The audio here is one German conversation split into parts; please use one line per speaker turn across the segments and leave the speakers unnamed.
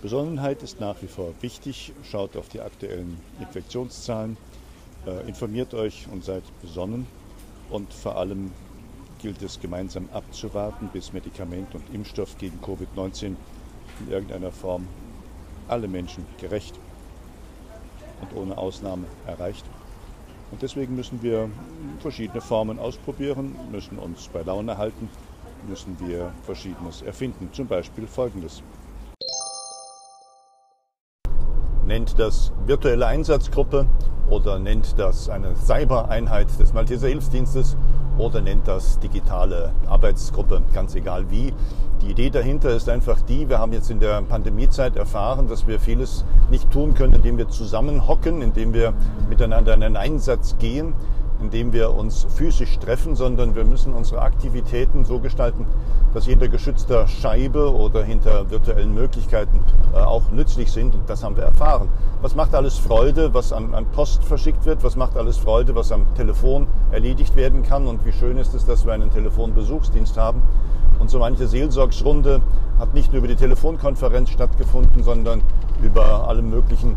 Besonnenheit ist nach wie vor wichtig. Schaut auf die aktuellen Infektionszahlen, äh, informiert euch und seid besonnen. Und vor allem gilt es gemeinsam abzuwarten, bis Medikament und Impfstoff gegen Covid-19 in irgendeiner Form alle Menschen gerecht und ohne Ausnahme erreicht. Und deswegen müssen wir verschiedene Formen ausprobieren, müssen uns bei Laune halten, müssen wir Verschiedenes erfinden. Zum Beispiel Folgendes. Nennt das virtuelle Einsatzgruppe oder nennt das eine Cyber-Einheit des Malteser Hilfsdienstes oder nennt das digitale Arbeitsgruppe, ganz egal wie. Die Idee dahinter ist einfach die, wir haben jetzt in der Pandemiezeit erfahren, dass wir vieles nicht tun können, indem wir zusammenhocken, indem wir miteinander in einen Einsatz gehen, indem wir uns physisch treffen, sondern wir müssen unsere Aktivitäten so gestalten, dass hinter geschützter Scheibe oder hinter virtuellen Möglichkeiten äh, auch nützlich sind. Und das haben wir erfahren. Was macht alles Freude, was an, an, Post verschickt wird? Was macht alles Freude, was am Telefon erledigt werden kann? Und wie schön ist es, dass wir einen Telefonbesuchsdienst haben. Und so manche Seelsorgsrunde hat nicht nur über die Telefonkonferenz stattgefunden, sondern über alle möglichen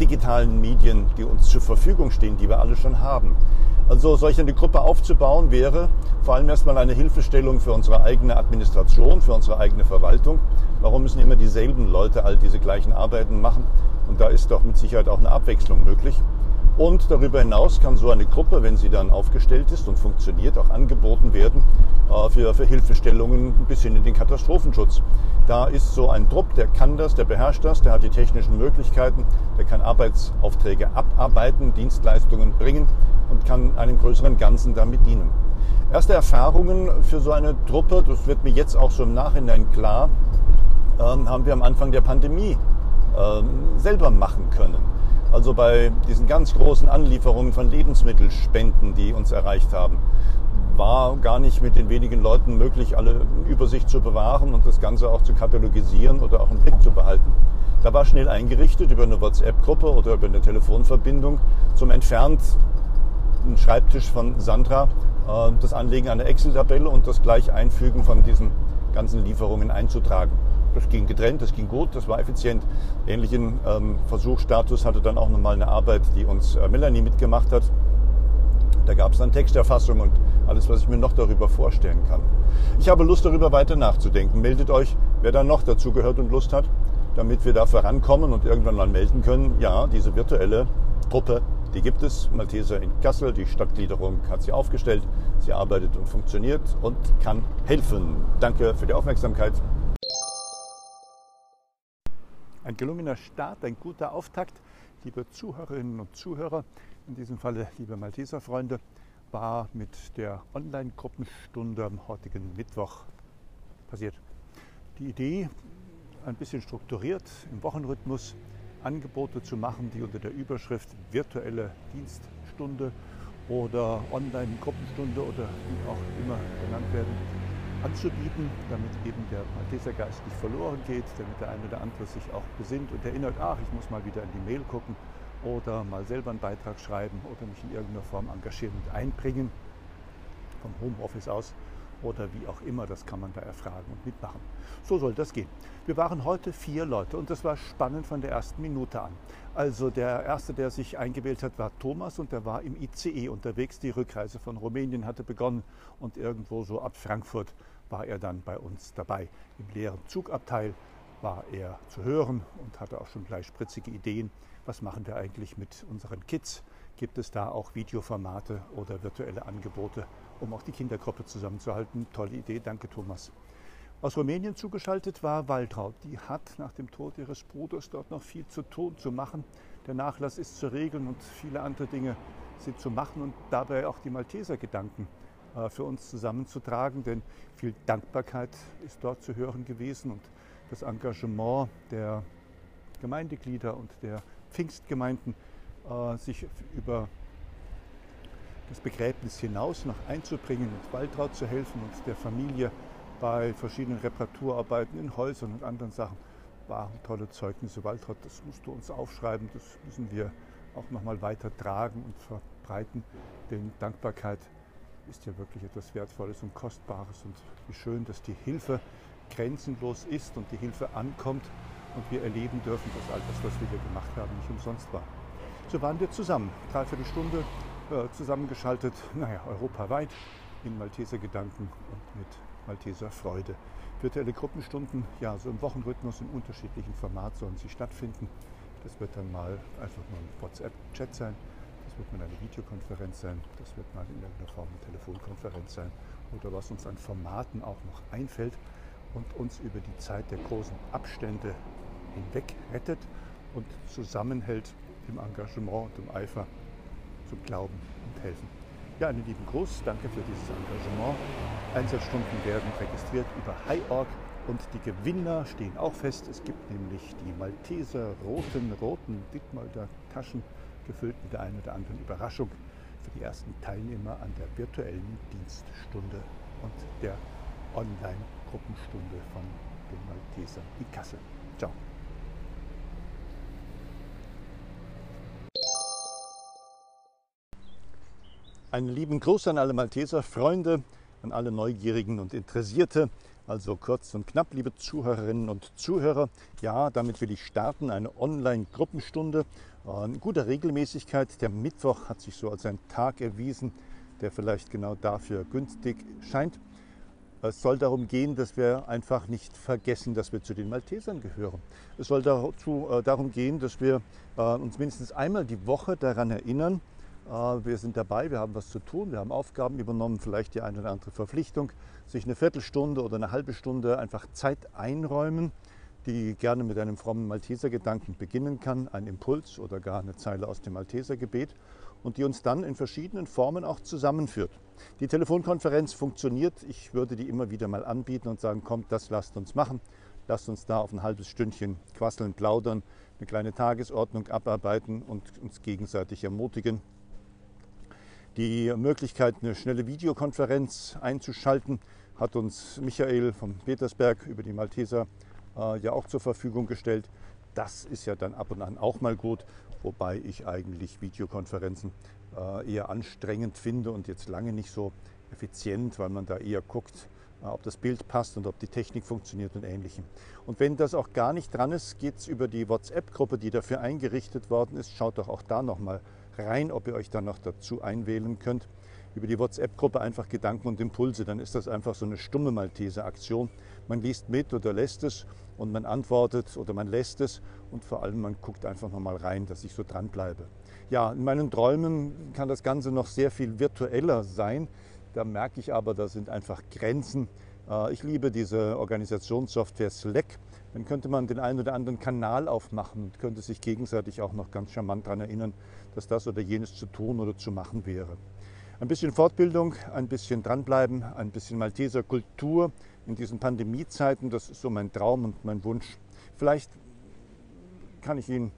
digitalen Medien, die uns zur Verfügung stehen, die wir alle schon haben. Also solch eine Gruppe aufzubauen wäre vor allem erstmal eine Hilfestellung für unsere eigene Administration, für unsere eigene Verwaltung. Warum müssen immer dieselben Leute all diese gleichen Arbeiten machen? Und da ist doch mit Sicherheit auch eine Abwechslung möglich. Und darüber hinaus kann so eine Gruppe, wenn sie dann aufgestellt ist und funktioniert, auch angeboten werden äh, für, für Hilfestellungen bis hin in den Katastrophenschutz. Da ist so ein Trupp, der kann das, der beherrscht das, der hat die technischen Möglichkeiten, der kann Arbeitsaufträge abarbeiten, Dienstleistungen bringen und kann einem größeren Ganzen damit dienen. Erste Erfahrungen für so eine Truppe, das wird mir jetzt auch so im Nachhinein klar, ähm, haben wir am Anfang der Pandemie ähm, selber machen können. Also bei diesen ganz großen Anlieferungen von Lebensmittelspenden, die uns erreicht haben, war gar nicht mit den wenigen Leuten möglich, alle Übersicht zu bewahren und das Ganze auch zu katalogisieren oder auch im Blick zu behalten. Da war schnell eingerichtet über eine WhatsApp-Gruppe oder über eine Telefonverbindung zum entfernt Schreibtisch von Sandra äh, das Anlegen einer Excel-Tabelle und das gleich Einfügen von diesen ganzen Lieferungen einzutragen. Das ging getrennt, das ging gut, das war effizient. Ähnlichen ähm, Versuchsstatus hatte dann auch nochmal eine Arbeit, die uns äh, Melanie mitgemacht hat. Da gab es dann Texterfassung und alles, was ich mir noch darüber vorstellen kann. Ich habe Lust, darüber weiter nachzudenken. Meldet euch, wer da noch dazu gehört und Lust hat, damit wir da vorankommen und irgendwann mal melden können, ja, diese virtuelle Gruppe, die gibt es. Malteser in Kassel, die Stadtgliederung hat sie aufgestellt. Sie arbeitet und funktioniert und kann helfen. Danke für die Aufmerksamkeit. Ein gelungener Start, ein guter Auftakt, liebe Zuhörerinnen und Zuhörer, in diesem Falle liebe Malteser Freunde, war mit der Online-Gruppenstunde am heutigen Mittwoch passiert. Die Idee, ein bisschen strukturiert im Wochenrhythmus Angebote zu machen, die unter der Überschrift virtuelle Dienststunde oder Online-Gruppenstunde oder wie auch immer genannt werden, anzubieten, damit eben der Maltesergeist nicht verloren geht, damit der eine oder andere sich auch besinnt und erinnert, ach, ich muss mal wieder in die Mail gucken oder mal selber einen Beitrag schreiben oder mich in irgendeiner Form engagieren und einbringen, vom Homeoffice aus oder wie auch immer, das kann man da erfragen und mitmachen. So soll das gehen. Wir waren heute vier Leute und das war spannend von der ersten Minute an. Also der erste, der sich eingewählt hat, war Thomas und der war im ICE unterwegs. Die Rückreise von Rumänien hatte begonnen und irgendwo so ab Frankfurt war er dann bei uns dabei. Im leeren Zugabteil war er zu hören und hatte auch schon gleich spritzige Ideen. Was machen wir eigentlich mit unseren Kids? Gibt es da auch Videoformate oder virtuelle Angebote, um auch die Kindergruppe zusammenzuhalten? Tolle Idee, danke Thomas. Aus Rumänien zugeschaltet war Waltraud. Die hat nach dem Tod ihres Bruders dort noch viel zu tun, zu machen. Der Nachlass ist zu regeln und viele andere Dinge sind zu machen und dabei auch die Malteser Gedanken äh, für uns zusammenzutragen, denn viel Dankbarkeit ist dort zu hören gewesen und das Engagement der Gemeindeglieder und der Pfingstgemeinden, sich über das Begräbnis hinaus noch einzubringen und Waltraud zu helfen und der Familie bei verschiedenen Reparaturarbeiten in Häusern und anderen Sachen waren tolle Zeugnisse. Waltraud, das musst du uns aufschreiben, das müssen wir auch nochmal weiter tragen und verbreiten, denn Dankbarkeit ist ja wirklich etwas Wertvolles und Kostbares und wie schön, dass die Hilfe grenzenlos ist und die Hilfe ankommt und wir erleben dürfen, dass all das, was wir hier gemacht haben, nicht umsonst war. So waren wir zusammen, dreiviertel Stunde äh, zusammengeschaltet, naja, europaweit. In Malteser Gedanken und mit Malteser Freude. Virtuelle Gruppenstunden, ja, so im Wochenrhythmus in unterschiedlichen Format sollen sie stattfinden. Das wird dann mal einfach nur ein WhatsApp-Chat sein, das wird mal eine Videokonferenz sein, das wird mal in irgendeiner Form eine Telefonkonferenz sein. Oder was uns an Formaten auch noch einfällt und uns über die Zeit der großen Abstände hinweg rettet und zusammenhält im Engagement und im Eifer zum Glauben und Helfen. Ja, einen lieben Gruß, danke für dieses Engagement. Einsatzstunden werden registriert über HiOrg und die Gewinner stehen auch fest. Es gibt nämlich die Malteser roten, roten Dittmalder Taschen, gefüllt mit der einen oder anderen Überraschung für die ersten Teilnehmer an der virtuellen Dienststunde und der Online-Gruppenstunde von den Maltesern in Kassel. Ciao. Einen lieben Gruß an alle Malteser Freunde, an alle Neugierigen und Interessierte. Also kurz und knapp, liebe Zuhörerinnen und Zuhörer. Ja, damit will ich starten, eine Online-Gruppenstunde in guter Regelmäßigkeit. Der Mittwoch hat sich so als ein Tag erwiesen, der vielleicht genau dafür günstig scheint. Es soll darum gehen, dass wir einfach nicht vergessen, dass wir zu den Maltesern gehören. Es soll dazu, äh, darum gehen, dass wir äh, uns mindestens einmal die Woche daran erinnern, äh, wir sind dabei, wir haben was zu tun, wir haben Aufgaben übernommen, vielleicht die eine oder andere Verpflichtung, sich eine Viertelstunde oder eine halbe Stunde einfach Zeit einräumen, die gerne mit einem frommen Maltesergedanken beginnen kann, ein Impuls oder gar eine Zeile aus dem Maltesergebet und die uns dann in verschiedenen Formen auch zusammenführt. Die Telefonkonferenz funktioniert, ich würde die immer wieder mal anbieten und sagen, kommt, das lasst uns machen. Lasst uns da auf ein halbes Stündchen quasseln, plaudern, eine kleine Tagesordnung abarbeiten und uns gegenseitig ermutigen die Möglichkeit, eine schnelle Videokonferenz einzuschalten, hat uns Michael vom Petersberg über die Malteser äh, ja auch zur Verfügung gestellt. Das ist ja dann ab und an auch mal gut, wobei ich eigentlich Videokonferenzen äh, eher anstrengend finde und jetzt lange nicht so effizient, weil man da eher guckt, äh, ob das Bild passt und ob die Technik funktioniert und ähnlichem. Und wenn das auch gar nicht dran ist, geht es über die WhatsApp-Gruppe, die dafür eingerichtet worden ist. Schaut doch auch da nochmal rein, ob ihr euch dann noch dazu einwählen könnt. Über die WhatsApp-Gruppe einfach Gedanken und Impulse, dann ist das einfach so eine stumme Malteser-Aktion. Man liest mit oder lässt es und man antwortet oder man lässt es und vor allem man guckt einfach nochmal rein, dass ich so dranbleibe. Ja, in meinen Träumen kann das Ganze noch sehr viel virtueller sein. Da merke ich aber, da sind einfach Grenzen. Äh, ich liebe diese Organisationssoftware Slack. Dann könnte man den einen oder anderen Kanal aufmachen und könnte sich gegenseitig auch noch ganz charmant daran erinnern, dass das oder jenes zu tun oder zu machen wäre. Ein bisschen Fortbildung, ein bisschen dranbleiben, ein bisschen Malteser Kultur in diesen Pandemiezeiten, das ist so mein Traum und mein Wunsch. Vielleicht kann ich ihn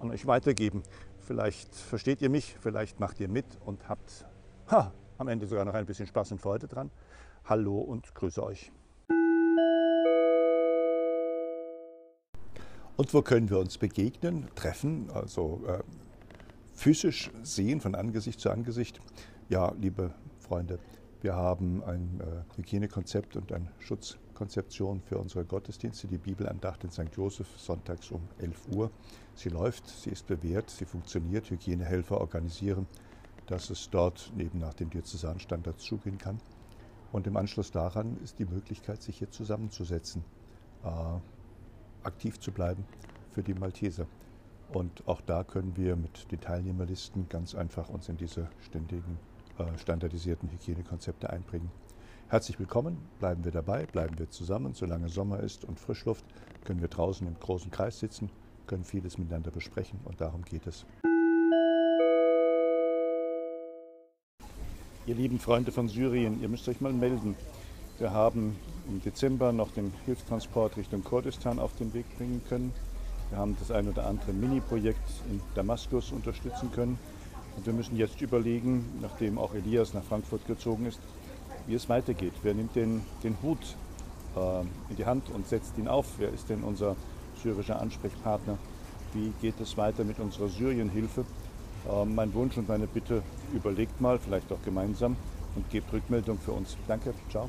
an euch weitergeben. Vielleicht versteht ihr mich, vielleicht macht ihr mit und habt ha, am Ende sogar noch ein bisschen Spaß und Freude dran. Hallo und grüße euch. Und wo können wir uns begegnen, treffen, also äh, physisch sehen, von Angesicht zu Angesicht? Ja, liebe Freunde, wir haben ein äh, Hygienekonzept und eine Schutzkonzeption für unsere Gottesdienste, die Bibelandacht in St. Josef, sonntags um 11 Uhr. Sie läuft, sie ist bewährt, sie funktioniert. Hygienehelfer organisieren, dass es dort neben nach den Diözesanstandards zugehen kann. Und im Anschluss daran ist die Möglichkeit, sich hier zusammenzusetzen. Äh, aktiv zu bleiben für die Malteser. Und auch da können wir mit den Teilnehmerlisten ganz einfach uns in diese ständigen äh, standardisierten Hygienekonzepte einbringen. Herzlich willkommen, bleiben wir dabei, bleiben wir zusammen. Solange Sommer ist und Frischluft, können wir draußen im großen Kreis sitzen, können vieles miteinander besprechen und darum geht es. Ihr lieben Freunde von Syrien, ihr müsst euch mal melden. Wir haben im Dezember noch den Hilfstransport Richtung Kurdistan auf den Weg bringen können. Wir haben das ein oder andere Mini-Projekt in Damaskus unterstützen können. Und wir müssen jetzt überlegen, nachdem auch Elias nach Frankfurt gezogen ist, wie es weitergeht. Wer nimmt den, den Hut äh, in die Hand und setzt ihn auf? Wer ist denn unser syrischer Ansprechpartner? Wie geht es weiter mit unserer Syrienhilfe? Äh, mein Wunsch und meine Bitte, überlegt mal, vielleicht auch gemeinsam und gebt Rückmeldung für uns. Danke, ciao.